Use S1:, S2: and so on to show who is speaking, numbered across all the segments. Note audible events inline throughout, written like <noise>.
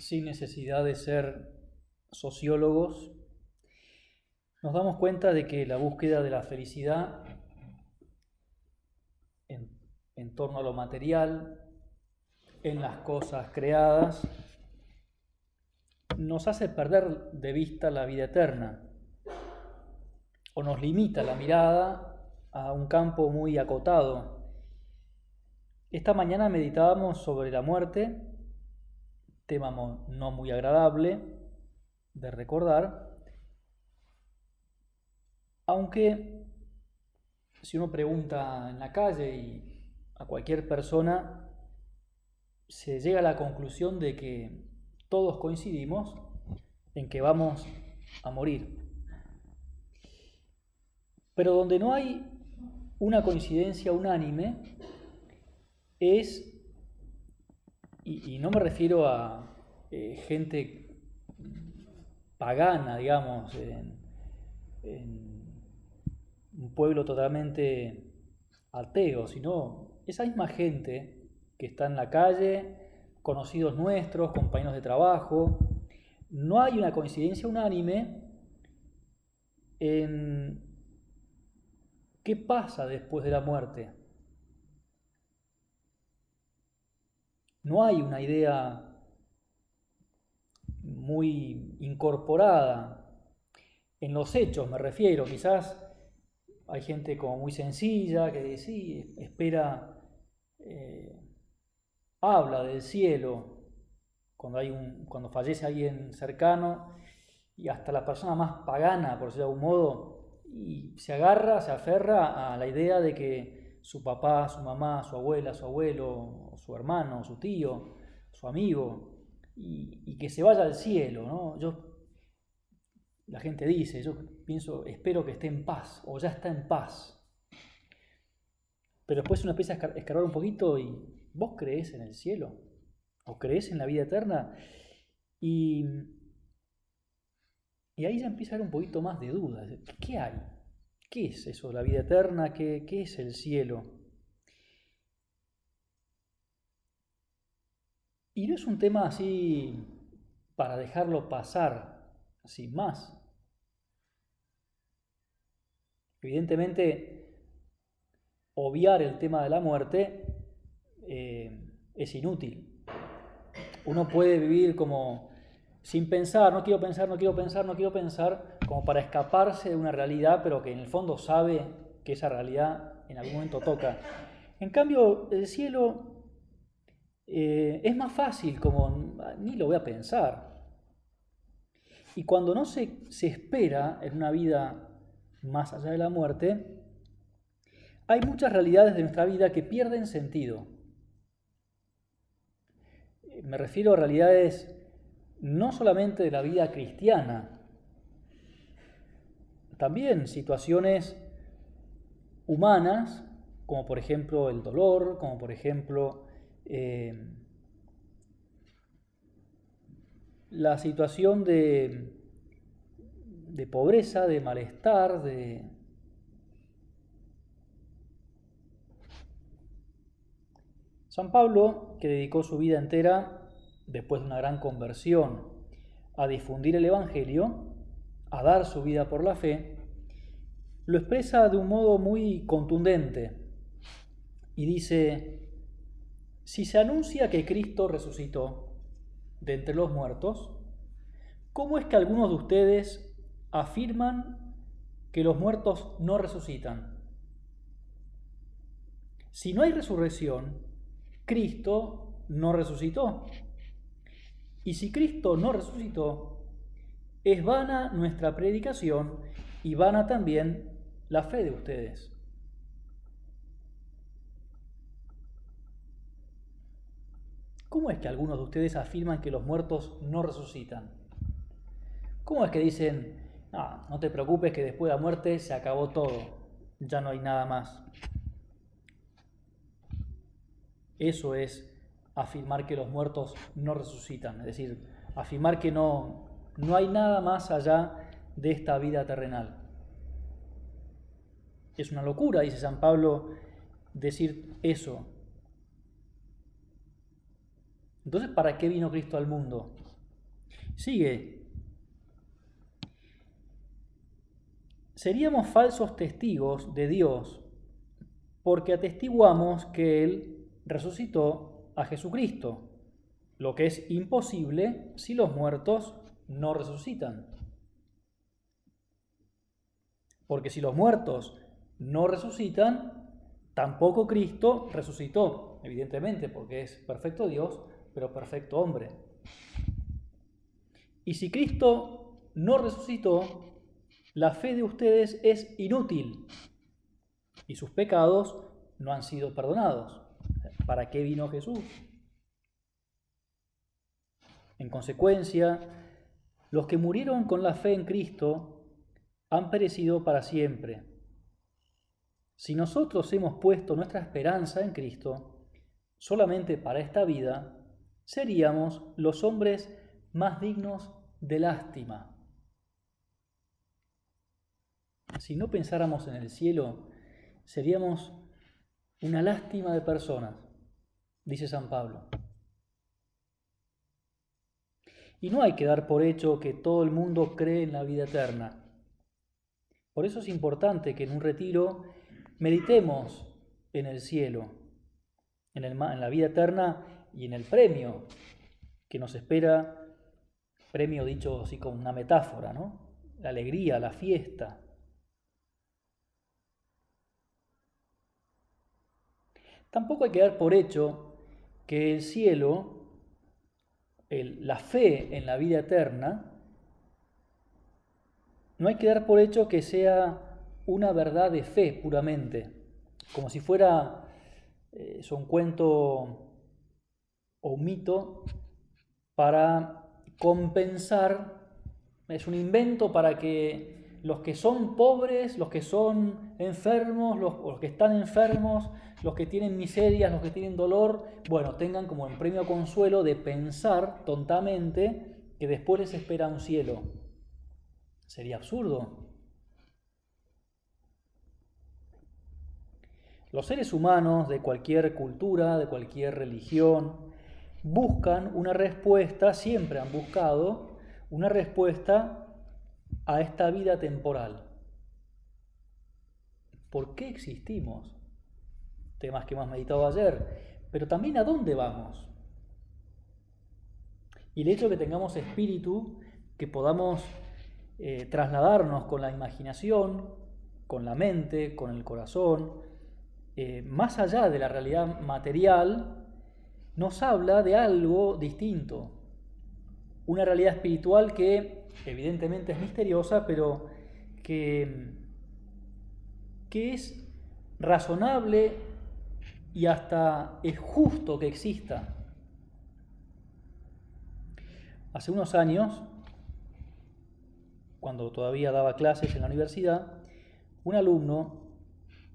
S1: sin necesidad de ser sociólogos, nos damos cuenta de que la búsqueda de la felicidad en, torno a lo material, en las cosas creadas, nos hace perder de vista la vida eterna o nos limita la mirada a un campo muy acotado. Esta mañana meditábamos sobre la muerte, tema no muy agradable de recordar, aunque si uno pregunta en la calle y a cualquier persona, se llega a la conclusión de que todos coincidimos en que vamos a morir. Pero donde no hay una coincidencia unánime es, y, no me refiero a eh, gente pagana, digamos, en un pueblo totalmente ateo, sino esa misma gente que está en la calle, conocidos nuestros, compañeros de trabajo, no hay una coincidencia unánime en qué pasa después de la muerte. No hay una idea muy incorporada en los hechos, me refiero, quizás hay gente como muy sencilla que sí, espera, eh, habla del cielo cuando, hay un, cuando fallece alguien cercano y hasta la persona más pagana, por decirlo de algún modo, y se agarra, se aferra a la idea de que su papá, su mamá, su abuela, su abuelo, su hermano, su tío, su amigo, y, que se vaya al cielo. ¿no? Yo la gente dice, yo pienso, espero que esté en paz o ya está en paz. Pero después uno empieza a escarbar un poquito y vos crees en el cielo o crees en la vida eterna y, y ahí ya empieza a haber un poquito más de dudas. ¿Qué hay? ¿Qué es eso, la vida eterna? ¿Qué, qué es el cielo? Y no es un tema así para dejarlo pasar sin más. Evidentemente, obviar el tema de la muerte eh, es inútil. Uno puede vivir como sin pensar, no quiero pensar, no quiero pensar, no quiero pensar, como para escaparse de una realidad, pero que en el fondo sabe que esa realidad en algún momento toca. En cambio, el cielo eh, es más fácil, como ni lo voy a pensar. Y cuando no se, se espera en una vida más allá de la muerte, hay muchas realidades de nuestra vida que pierden sentido. Me refiero a realidades no solamente de la vida cristiana, también situaciones humanas, como por ejemplo el dolor, como por ejemplo eh, la situación de de pobreza, de malestar, de... San Pablo, que dedicó su vida entera, después de una gran conversión, a difundir el Evangelio, a dar su vida por la fe, lo expresa de un modo muy contundente y dice, si se anuncia que Cristo resucitó de entre los muertos, ¿cómo es que algunos de ustedes afirman que los muertos no resucitan. Si no hay resurrección, Cristo no resucitó. Y si Cristo no resucitó, es vana nuestra predicación y vana también la fe de ustedes. ¿Cómo es que algunos de ustedes afirman que los muertos no resucitan? ¿Cómo es que dicen, no, no te preocupes que después de la muerte se acabó todo, ya no hay nada más. Eso es afirmar que los muertos no resucitan, es decir, afirmar que no, no hay nada más allá de esta vida terrenal. Es una locura, dice San Pablo, decir eso. Entonces, ¿para qué vino Cristo al mundo? Sigue. Seríamos falsos testigos de Dios porque atestiguamos que Él resucitó a Jesucristo, lo que es imposible si los muertos no resucitan. Porque si los muertos no resucitan, tampoco Cristo resucitó, evidentemente, porque es perfecto Dios, pero perfecto hombre. Y si Cristo no resucitó, la fe de ustedes es inútil y sus pecados no han sido perdonados. ¿Para qué vino Jesús? En consecuencia, los que murieron con la fe en Cristo han perecido para siempre. Si nosotros hemos puesto nuestra esperanza en Cristo solamente para esta vida, seríamos los hombres más dignos de lástima. Si no pensáramos en el cielo, seríamos una lástima de personas, dice San Pablo. Y no hay que dar por hecho que todo el mundo cree en la vida eterna. Por eso es importante que en un retiro meditemos en el cielo, en, en la vida eterna y en el premio que nos espera, premio dicho así como una metáfora, ¿no? La alegría, la fiesta. Tampoco hay que dar por hecho que el cielo la fe en la vida eterna, no hay que dar por hecho que sea una verdad de fe puramente, como si fuera eh, un cuento o un mito para compensar, es un invento para que los que son pobres, los que son enfermos, los que están enfermos, los que tienen miserias, los que tienen dolor, bueno, tengan como en premio consuelo de pensar tontamente que después les espera un cielo. Sería absurdo. Los seres humanos de cualquier cultura, de cualquier religión, buscan una respuesta, siempre han buscado una respuesta a esta vida temporal. ¿Por qué existimos? temas que hemos meditado ayer, pero también a dónde vamos. Y el hecho de que tengamos espíritu, que podamos eh, trasladarnos con la imaginación, con la mente, con el corazón, eh, más allá de la realidad material, nos habla de algo distinto. Una realidad espiritual que evidentemente es misteriosa, pero que, que es razonable y hasta es justo que exista. Hace unos años, cuando todavía daba clases en la universidad, un alumno,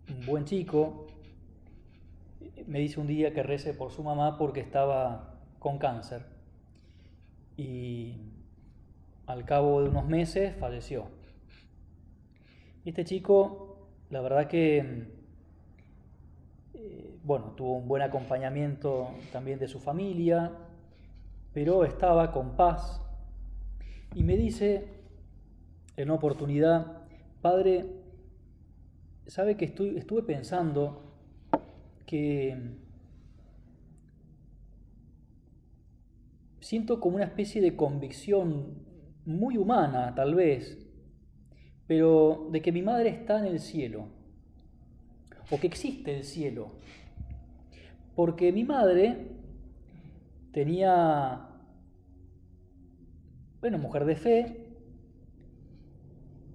S1: un buen chico, me dice un día que rece por su mamá porque estaba con cáncer. Y al cabo de unos meses falleció. Este chico, la verdad que eh, bueno, tuvo un buen acompañamiento también de su familia, pero estaba con paz. Y me dice en una oportunidad, Padre, sabe que estuve pensando que siento como una especie de convicción muy humana, tal vez, pero de que mi madre está en el cielo o que existe el cielo. Porque mi madre tenía, bueno, mujer de fe,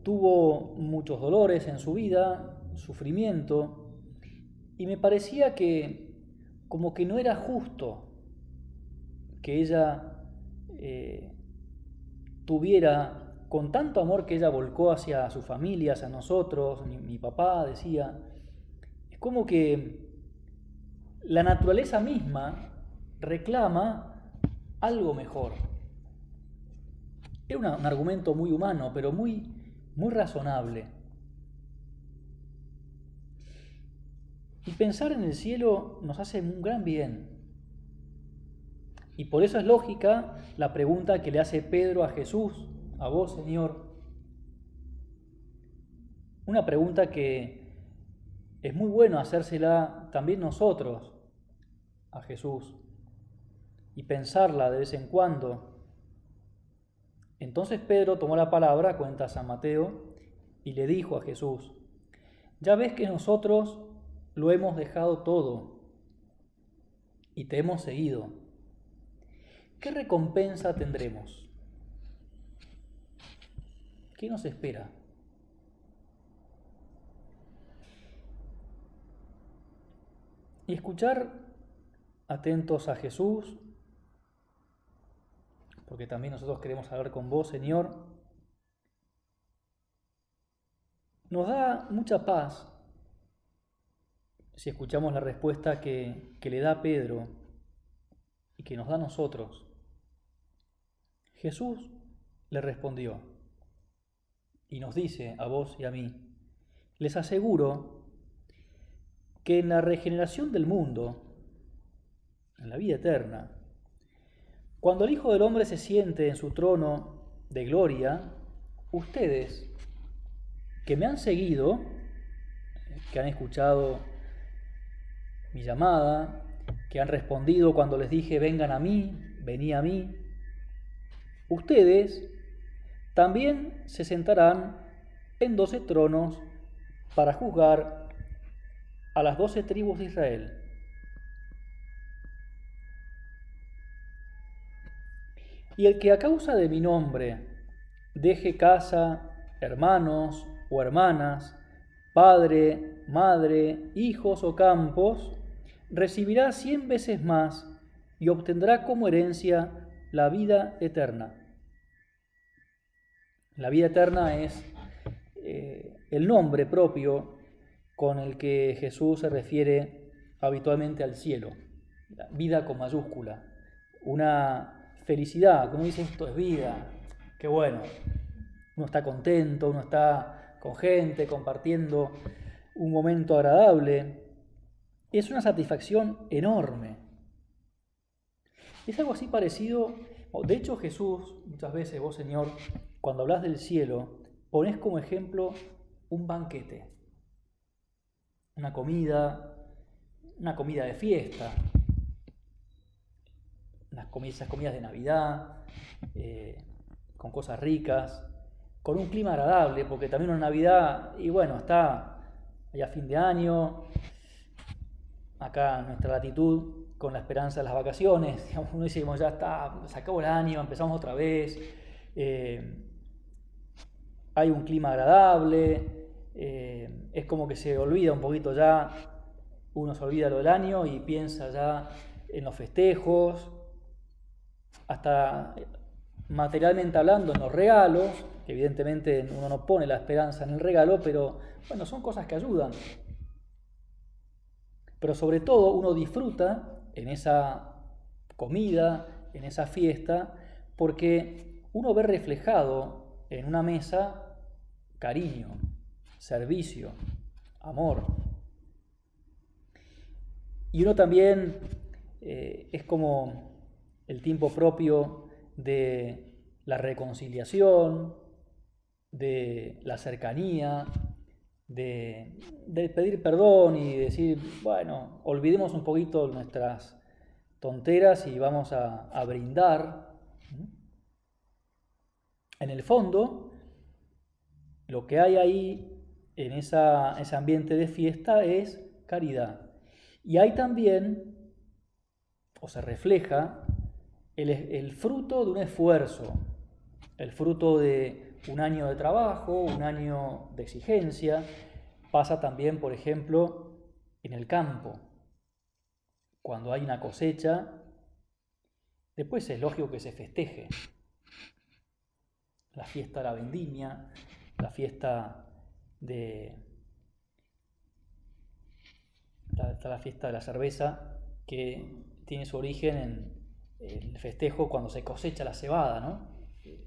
S1: tuvo muchos dolores en su vida, sufrimiento, y me parecía que como que no era justo que ella eh, tuviera, con tanto amor que ella volcó hacia su familia, hacia nosotros, mi papá decía, como que la naturaleza misma reclama algo mejor. Era un argumento muy humano, pero muy, muy razonable. Y pensar en el cielo nos hace un gran bien. Y por eso es lógica la pregunta que le hace Pedro a Jesús, a vos Señor. Una pregunta que es muy bueno hacérsela también nosotros a Jesús y pensarla de vez en cuando. Entonces Pedro tomó la palabra, cuenta San Mateo, y le dijo a Jesús, ya ves que nosotros lo hemos dejado todo y te hemos seguido. ¿Qué recompensa tendremos? ¿Qué nos espera? Y escuchar atentos a Jesús, porque también nosotros queremos hablar con vos, Señor, nos da mucha paz si escuchamos la respuesta que, que le da Pedro y que nos da a nosotros. Jesús le respondió y nos dice a vos y a mí, les aseguro que en la regeneración del mundo, en la vida eterna, cuando el Hijo del Hombre se siente en su trono de gloria, ustedes que me han seguido, que han escuchado mi llamada, que han respondido cuando les dije vengan a mí, vení a mí, Ustedes también se sentarán en doce tronos para juzgar a las doce tribus de Israel. Y el que a causa de mi nombre deje casa, hermanos o hermanas, padre, madre, hijos o campos, recibirá cien veces más y obtendrá como herencia la vida eterna. La vida eterna es eh, el nombre propio con el que Jesús se refiere habitualmente al cielo. vida con mayúscula. Una felicidad, como dice esto es vida. Qué bueno. Uno está contento, uno está con gente, compartiendo un momento agradable. Es una satisfacción enorme. Es algo así parecido. De hecho, Jesús, muchas veces, vos, Señor, cuando hablas del cielo, pones como ejemplo un banquete, una comida, una comida de fiesta, unas comidas, esas comidas de Navidad, eh, con cosas ricas, con un clima agradable, porque también una Navidad, y bueno, está allá fin de año, acá nuestra latitud, con la esperanza de las vacaciones, <laughs> digamos, uno dice, ya está, se acabó el año, empezamos otra vez. Eh, hay un clima agradable, eh, es como que se olvida un poquito ya, uno se olvida lo del año y piensa ya en los festejos, hasta materialmente hablando en los regalos, que evidentemente uno no pone la esperanza en el regalo, pero bueno, son cosas que ayudan. Pero sobre todo uno disfruta en esa comida, en esa fiesta, porque uno ve reflejado en una mesa cariño, servicio, amor. Y uno también eh, es como el tiempo propio de la reconciliación, de la cercanía, de, pedir perdón y decir, bueno, olvidemos un poquito nuestras tonteras y vamos a, a brindar. En el fondo, lo que hay ahí en ese ambiente de fiesta es caridad. Y hay también, o se refleja, el, el fruto de un esfuerzo, el fruto de un año de trabajo, un año de exigencia. Pasa también, por ejemplo, en el campo. Cuando hay una cosecha, después es lógico que se festeje la fiesta de la vendimia, la fiesta de la, fiesta de la cerveza que tiene su origen en el festejo cuando se cosecha la cebada, ¿no?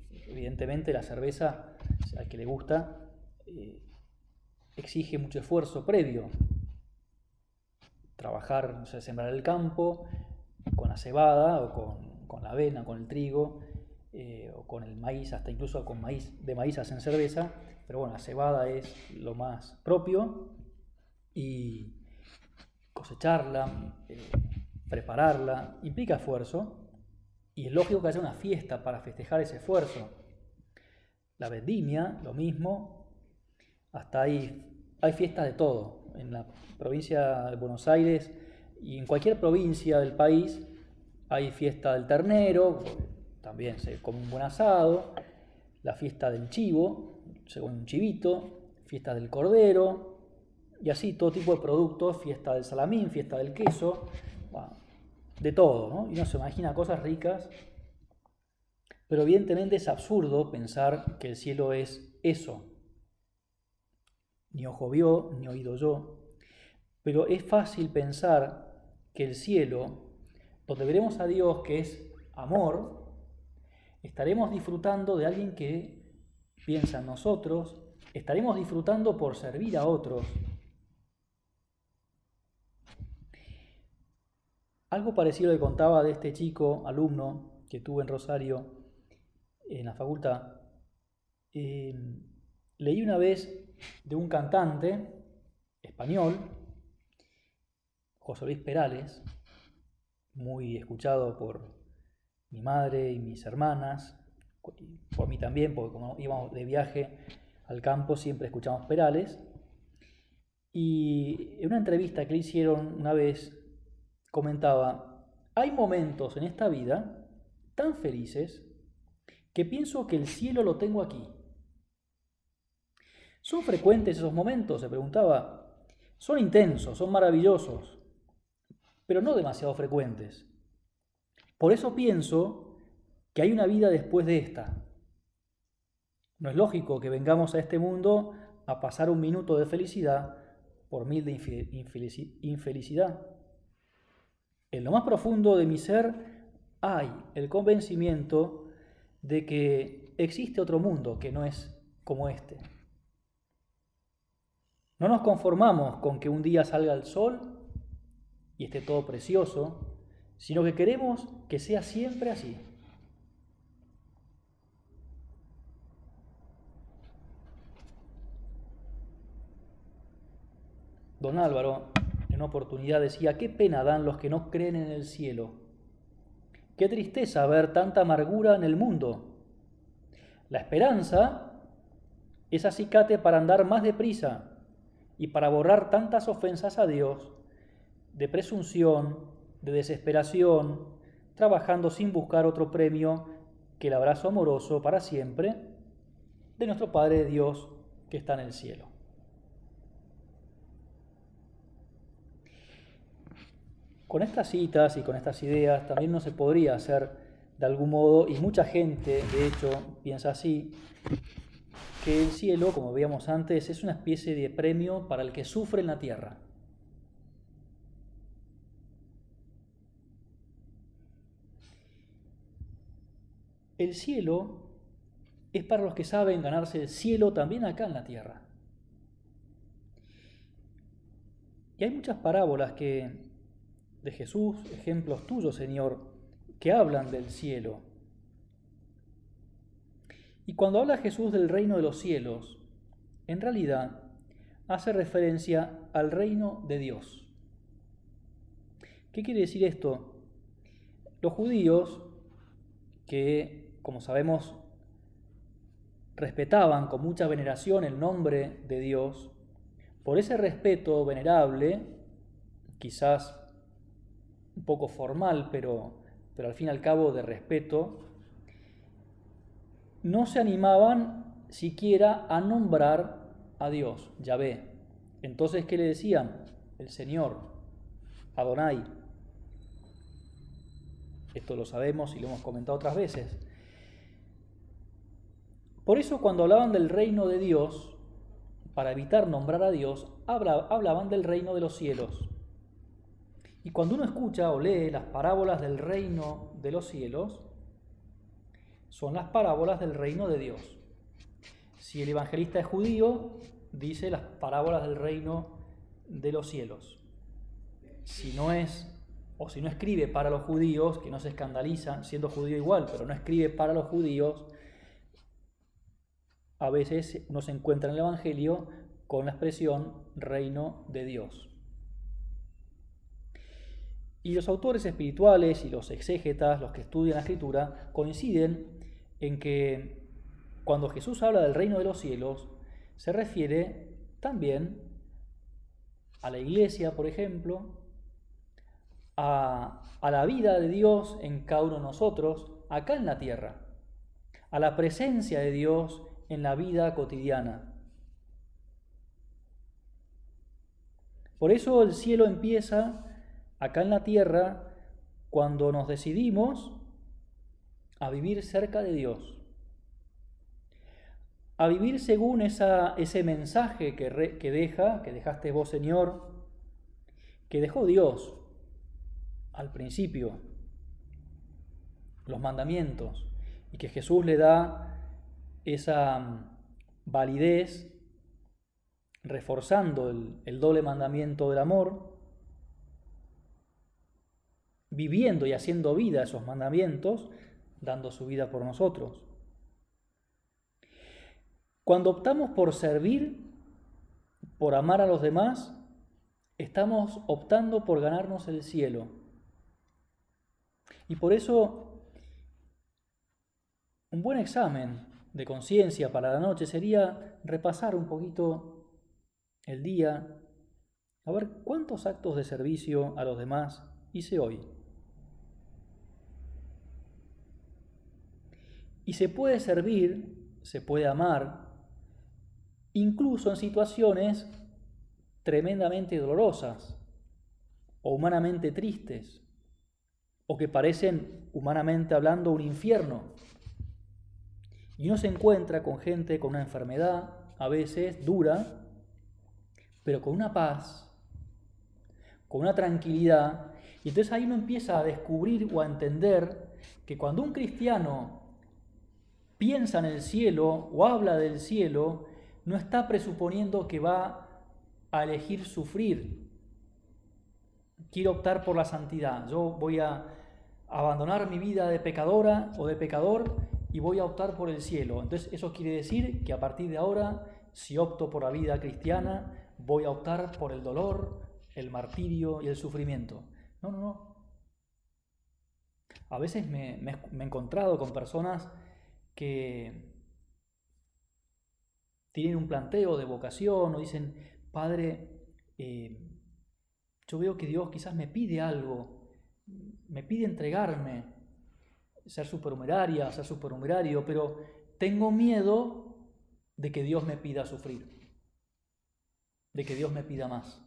S1: Evidentemente la cerveza, al que le gusta, eh, exige mucho esfuerzo previo. Trabajar, sembrar el campo con la cebada o con, con la avena, con el trigo, eh, o con el maíz, hasta incluso con maíz, de maíz hacen cerveza, pero bueno, la cebada es lo más propio y cosecharla, eh, prepararla, implica esfuerzo y es lógico que haya una fiesta para festejar ese esfuerzo. La vendimia, lo mismo, hasta ahí hay fiestas de todo. En la provincia de Buenos Aires y en cualquier provincia del país hay fiesta del ternero, también se come un buen asado, la fiesta del chivo, se come un chivito, fiesta del cordero, y así todo tipo de productos, fiesta del salamín, fiesta del queso, de todo, ¿no? Y uno se imagina cosas ricas, pero evidentemente es absurdo pensar que el cielo es eso. Ni ojo vio, ni oído yo. Pero es fácil pensar que el cielo, donde veremos a Dios que es amor, estaremos disfrutando de alguien que piensa en nosotros, estaremos disfrutando por servir a otros. Algo parecido le contaba de este chico, alumno que tuve en Rosario, en la facultad. Eh, leí una vez de un cantante español, José Luis Perales, muy escuchado por mi madre y mis hermanas, por mí también, porque como íbamos de viaje al campo siempre escuchamos Perales. Y en una entrevista que le hicieron una vez, comentaba, hay momentos en esta vida tan felices que pienso que el cielo lo tengo aquí. ¿Son frecuentes esos momentos? Se preguntaba. Son intensos, son maravillosos, pero no demasiado frecuentes. Por eso pienso que hay una vida después de esta. No es lógico que vengamos a este mundo a pasar un minuto de felicidad por mil de infelicidad. En lo más profundo de mi ser hay el convencimiento de que existe otro mundo que no es como este. No nos conformamos con que un día salga el sol y esté todo precioso, sino que queremos que sea siempre así. Don Álvaro, en una oportunidad, decía, qué pena dan los que no creen en el cielo. Qué tristeza ver tanta amargura en el mundo. La esperanza es acicate para andar más deprisa y para borrar tantas ofensas a Dios de presunción, de desesperación, trabajando sin buscar otro premio que el abrazo amoroso para siempre de nuestro Padre Dios que está en el cielo. Con estas citas y con estas ideas también no se podría hacer de algún modo, y mucha gente de hecho piensa así, que el cielo, como veíamos antes, es una especie de premio para el que sufre en la tierra. El cielo es para los que saben ganarse el cielo también acá en la tierra. Y hay muchas parábolas que de Jesús, ejemplos tuyos, Señor, que hablan del cielo. Y cuando habla Jesús del reino de los cielos, en realidad hace referencia al reino de Dios. ¿Qué quiere decir esto? Los judíos que como sabemos, respetaban con mucha veneración el nombre de Dios, por ese respeto venerable, quizás un poco formal, pero, pero al fin y al cabo de respeto, no se animaban siquiera a nombrar a Dios, Yahvé. Entonces, ¿qué le decían? El Señor, Adonai. Esto lo sabemos y lo hemos comentado otras veces. Por eso cuando hablaban del reino de Dios, para evitar nombrar a Dios, hablaban del reino de los cielos. Y cuando uno escucha o lee las parábolas del reino de los cielos, son las parábolas del reino de Dios. Si el evangelista es judío, dice las parábolas del reino de los cielos. Si no es o si no escribe para los judíos, que no se escandalizan, siendo judío igual, pero no escribe para los judíos, a veces uno se encuentra en el Evangelio con la expresión reino de Dios. Y los autores espirituales y los exégetas, los que estudian la escritura, coinciden en que cuando Jesús habla del reino de los cielos, se refiere también a la iglesia, por ejemplo, a, la vida de Dios en cada uno de nosotros, acá en la tierra, a la presencia de Dios en la vida cotidiana. Por eso el cielo empieza acá en la tierra cuando nos decidimos a vivir cerca de Dios, a vivir según esa, ese mensaje que, que deja, que dejaste vos Señor, que dejó Dios al principio, los mandamientos, y que Jesús le da esa mm, validez reforzando el, doble mandamiento del amor, viviendo y haciendo vida esos mandamientos, dando su vida por nosotros. Cuando optamos por servir, por amar a los demás, estamos optando por ganarnos el cielo. Y por eso, un buen examen de conciencia para la noche sería repasar un poquito el día, a ver cuántos actos de servicio a los demás hice hoy. Y se puede servir, se puede amar, incluso en situaciones tremendamente dolorosas o humanamente tristes o que parecen, humanamente hablando, un infierno. Y uno se encuentra con gente con una enfermedad, a veces dura, pero con una paz, con una tranquilidad. Y entonces ahí uno empieza a descubrir o a entender que cuando un cristiano piensa en el cielo o habla del cielo, no está presuponiendo que va a elegir sufrir, quiero optar por la santidad, yo voy a abandonar mi vida de pecadora o de pecador y voy a optar por el cielo. Entonces eso quiere decir que a partir de ahora, si opto por la vida cristiana, voy a optar por el dolor, el martirio y el sufrimiento. No, no, no. A veces me, he encontrado con personas que tienen un planteo de vocación o dicen, Padre, eh, yo veo que Dios quizás me pide algo, me pide entregarme, ser superhumeraria, ser superhumerario, pero tengo miedo de que Dios me pida sufrir, de que Dios me pida más.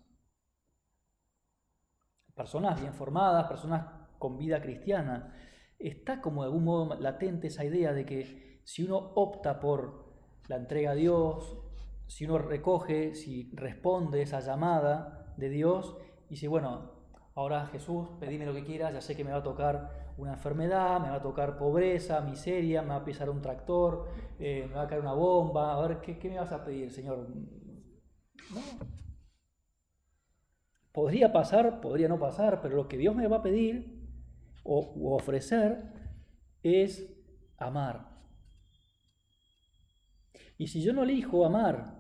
S1: Personas bien formadas, personas con vida cristiana, está como de algún modo latente esa idea de que si uno opta por la entrega a Dios, si uno recoge, si responde esa llamada de Dios, y dice, bueno, ahora Jesús, pedime lo que quieras, ya sé que me va a tocar una enfermedad, me va a tocar pobreza, miseria, me va a pisar un tractor, eh, me va a caer una bomba, a ver, ¿qué, me vas a pedir, Señor? Podría pasar, podría no pasar, pero lo que Dios me va a pedir o, ofrecer es amar. Y si yo no elijo amar,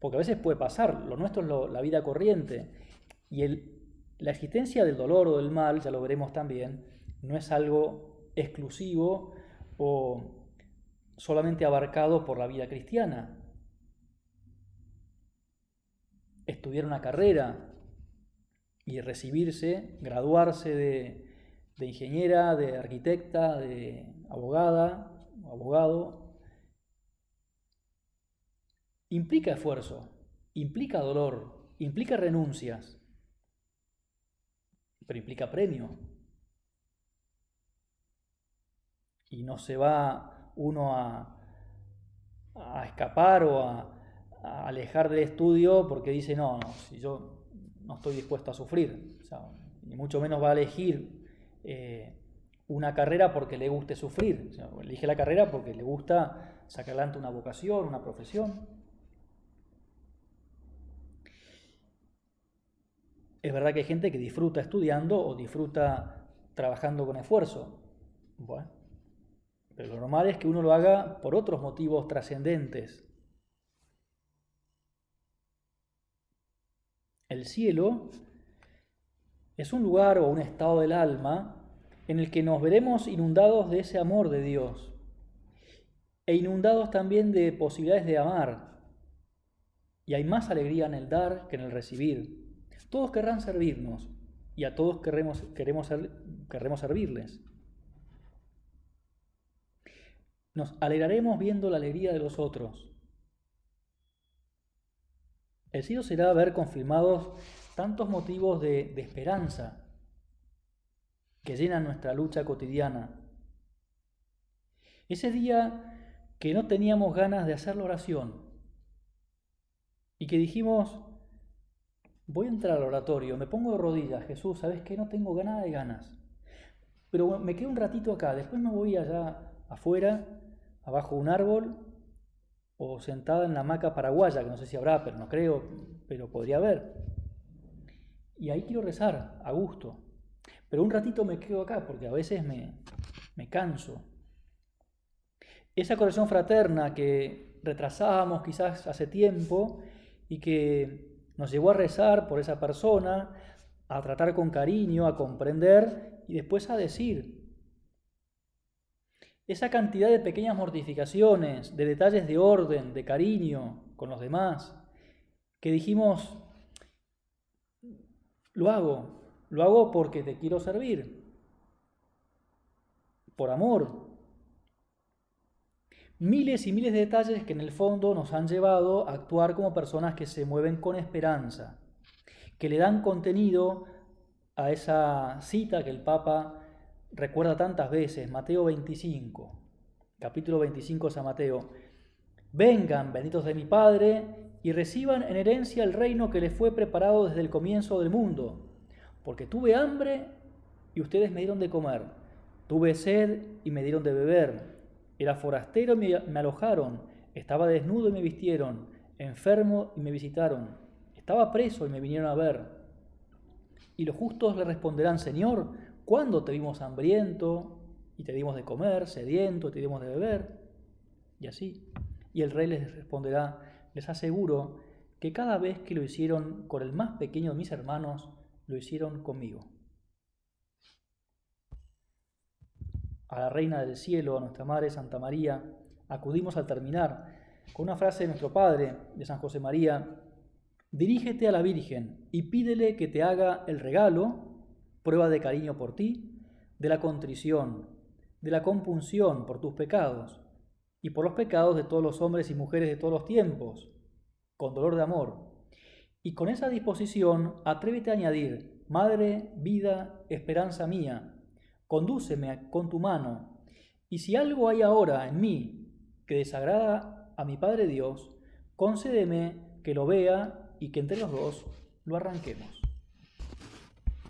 S1: porque a veces puede pasar, lo nuestro es la vida corriente, y la existencia del dolor o del mal, ya lo veremos también, no es algo exclusivo o solamente abarcado por la vida cristiana. Estudiar una carrera y recibirse, graduarse de, de ingeniera, de arquitecta, de abogada, abogado, implica esfuerzo, implica dolor, implica renuncias pero implica premio. Y no se va uno a, escapar o a, alejar del estudio porque dice, no, si yo no estoy dispuesto a sufrir, ni mucho menos va a elegir eh, una carrera porque le guste sufrir, elige la carrera porque le gusta sacar adelante una vocación, una profesión. Es verdad que hay gente que disfruta estudiando o disfruta trabajando con esfuerzo. Bueno, pero lo normal es que uno lo haga por otros motivos trascendentes. El cielo es un lugar o un estado del alma en el que nos veremos inundados de ese amor de Dios e inundados también de posibilidades de amar. Y hay más alegría en el dar que en el recibir. Todos querrán servirnos y a todos queremos, queremos, querremos servirles. Nos alegraremos viendo la alegría de los otros. El cielo será ver confirmados tantos motivos de, esperanza que llenan nuestra lucha cotidiana. Ese día que no teníamos ganas de hacer la oración y que dijimos, voy a entrar al oratorio, me pongo de rodillas, Jesús, ¿sabes qué? No tengo ganas de ganas. Pero me quedo un ratito acá, después me voy allá afuera, abajo de un árbol, o sentada en la hamaca paraguaya, que no sé si habrá, pero no creo, pero podría haber. Y ahí quiero rezar, a gusto. Pero un ratito me quedo acá, porque a veces me, me canso. Esa corrección fraterna que retrasábamos quizás hace tiempo y que nos llevó a rezar por esa persona, a tratar con cariño, a comprender y después a decir. Esa cantidad de pequeñas mortificaciones, de detalles de orden, de cariño con los demás, que dijimos, lo hago, lo hago porque te quiero servir, por amor, miles y miles de detalles que en el fondo nos han llevado a actuar como personas que se mueven con esperanza, que le dan contenido a esa cita que el Papa recuerda tantas veces, Mateo 25, capítulo 25 de San Mateo. Vengan, benditos de mi Padre, y reciban en herencia el reino que les fue preparado desde el comienzo del mundo, porque tuve hambre y ustedes me dieron de comer, tuve sed y me dieron de beber. Era forastero y me, alojaron, estaba desnudo y me vistieron, enfermo y me visitaron, estaba preso y me vinieron a ver. Y los justos le responderán, Señor, ¿cuándo te vimos hambriento y te dimos de comer, sediento y te dimos de beber? Y así. Y el rey les responderá, les aseguro que cada vez que lo hicieron con el más pequeño de mis hermanos, lo hicieron conmigo. a la Reina del Cielo, a nuestra Madre Santa María, acudimos al terminar con una frase de nuestro Padre, de San José María, dirígete a la Virgen y pídele que te haga el regalo, prueba de cariño por ti, de la contrición, de la compunción por tus pecados y por los pecados de todos los hombres y mujeres de todos los tiempos, con dolor de amor. Y con esa disposición atrévete a añadir, Madre, vida, esperanza mía, condúceme con tu mano, y si algo hay ahora en mí que desagrada a mi Padre Dios, concédeme que lo vea y que entre los dos lo arranquemos.